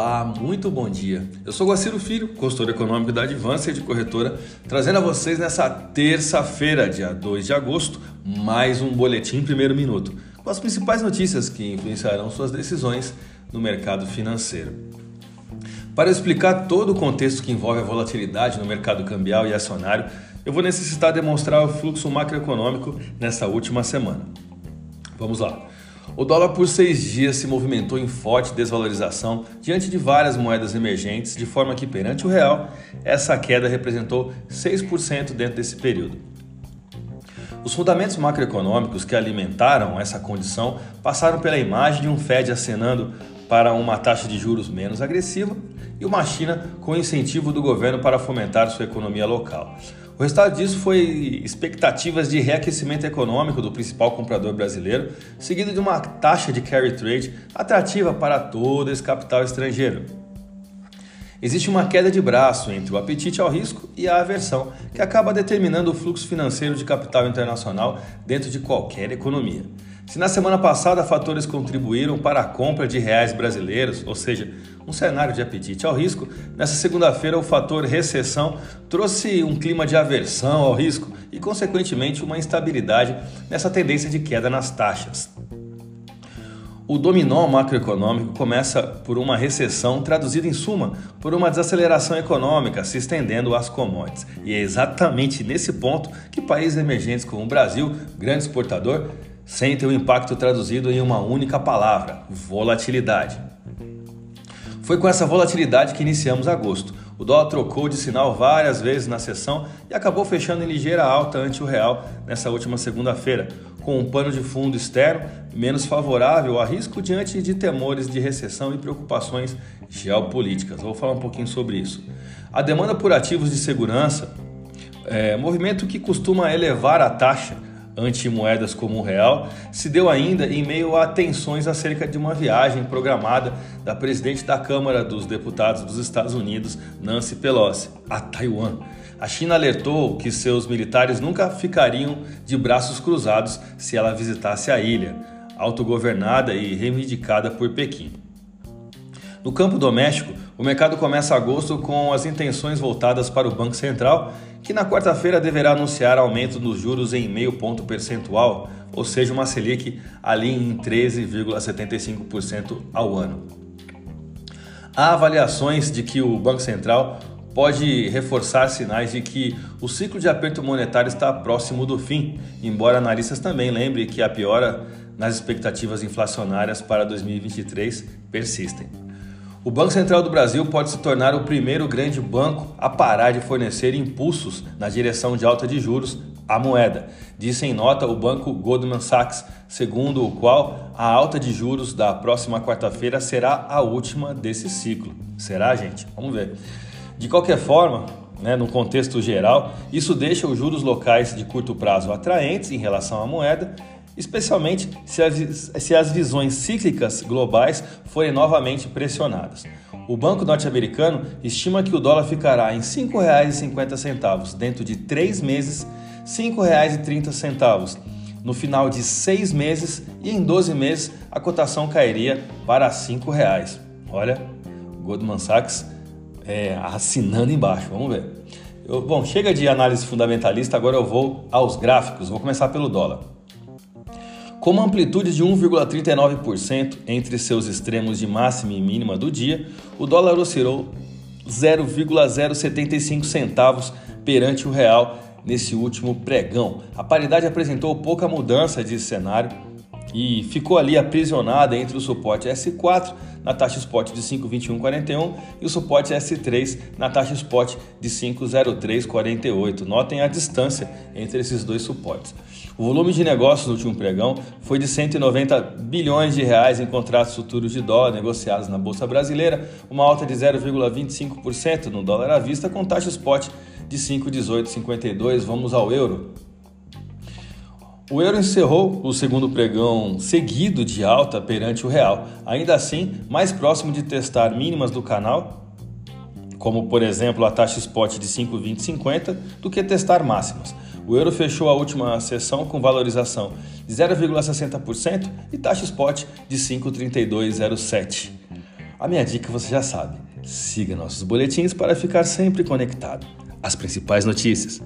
Olá, muito bom dia. Eu sou Guaciro Filho, consultor econômico da Advância de Corretora, trazendo a vocês nessa terça-feira, dia 2 de agosto, mais um boletim primeiro minuto, com as principais notícias que influenciarão suas decisões no mercado financeiro. Para explicar todo o contexto que envolve a volatilidade no mercado cambial e acionário, eu vou necessitar demonstrar o fluxo macroeconômico nessa última semana. Vamos lá. O dólar por seis dias se movimentou em forte desvalorização diante de várias moedas emergentes, de forma que, perante o real, essa queda representou 6% dentro desse período. Os fundamentos macroeconômicos que alimentaram essa condição passaram pela imagem de um Fed acenando para uma taxa de juros menos agressiva e uma China com incentivo do governo para fomentar sua economia local. O resultado disso foi expectativas de reaquecimento econômico do principal comprador brasileiro, seguido de uma taxa de carry trade atrativa para todo esse capital estrangeiro. Existe uma queda de braço entre o apetite ao risco e a aversão, que acaba determinando o fluxo financeiro de capital internacional dentro de qualquer economia. Se na semana passada fatores contribuíram para a compra de reais brasileiros, ou seja, um cenário de apetite ao risco, nessa segunda-feira o fator recessão trouxe um clima de aversão ao risco e, consequentemente, uma instabilidade nessa tendência de queda nas taxas. O dominó macroeconômico começa por uma recessão, traduzida em suma por uma desaceleração econômica se estendendo às commodities. E é exatamente nesse ponto que países emergentes como o Brasil, grande exportador, sentem o impacto traduzido em uma única palavra: volatilidade. Foi com essa volatilidade que iniciamos agosto. O dólar trocou de sinal várias vezes na sessão e acabou fechando em ligeira alta ante o real nessa última segunda-feira, com um pano de fundo externo menos favorável a risco diante de temores de recessão e preocupações geopolíticas. Vou falar um pouquinho sobre isso. A demanda por ativos de segurança, é, movimento que costuma elevar a taxa anti-moedas como o real, se deu ainda em meio a tensões acerca de uma viagem programada da presidente da Câmara dos Deputados dos Estados Unidos, Nancy Pelosi, a Taiwan. A China alertou que seus militares nunca ficariam de braços cruzados se ela visitasse a ilha, autogovernada e reivindicada por Pequim. No campo doméstico, o mercado começa agosto com as intenções voltadas para o Banco Central, que na quarta-feira deverá anunciar aumento nos juros em meio ponto percentual, ou seja, uma Selic ali em 13,75% ao ano. Há avaliações de que o Banco Central pode reforçar sinais de que o ciclo de aperto monetário está próximo do fim, embora analistas também lembrem que a piora nas expectativas inflacionárias para 2023 persistem. O Banco Central do Brasil pode se tornar o primeiro grande banco a parar de fornecer impulsos na direção de alta de juros à moeda, disse em nota o banco Goldman Sachs, segundo o qual a alta de juros da próxima quarta-feira será a última desse ciclo. Será, gente? Vamos ver. De qualquer forma, né, no contexto geral, isso deixa os juros locais de curto prazo atraentes em relação à moeda especialmente se as, se as visões cíclicas globais forem novamente pressionadas. O Banco Norte-Americano estima que o dólar ficará em R$ 5,50 dentro de três meses, R$ 5,30. No final de seis meses e em 12 meses a cotação cairia para R$ 5,00. Olha, Goldman Sachs é, assinando embaixo, vamos ver. Eu, bom, chega de análise fundamentalista, agora eu vou aos gráficos. Vou começar pelo dólar. Com uma amplitude de 1,39% entre seus extremos de máxima e mínima do dia, o dólar oscilou 0,075 centavos perante o real nesse último pregão. A paridade apresentou pouca mudança de cenário e ficou ali aprisionada entre o suporte S4 na taxa spot de 5,2141 e o suporte S3 na taxa spot de 5,0348. Notem a distância entre esses dois suportes. O volume de negócios no último pregão foi de 190 bilhões de reais em contratos futuros de dólar negociados na bolsa brasileira, uma alta de 0,25% no dólar à vista com taxa spot de 5,1852. Vamos ao euro. O euro encerrou o segundo pregão seguido de alta perante o real, ainda assim mais próximo de testar mínimas do canal, como por exemplo a taxa spot de 5,2050, do que testar máximas. O euro fechou a última sessão com valorização de 0,60% e taxa spot de 5,3207. A minha dica você já sabe: siga nossos boletins para ficar sempre conectado. As principais notícias,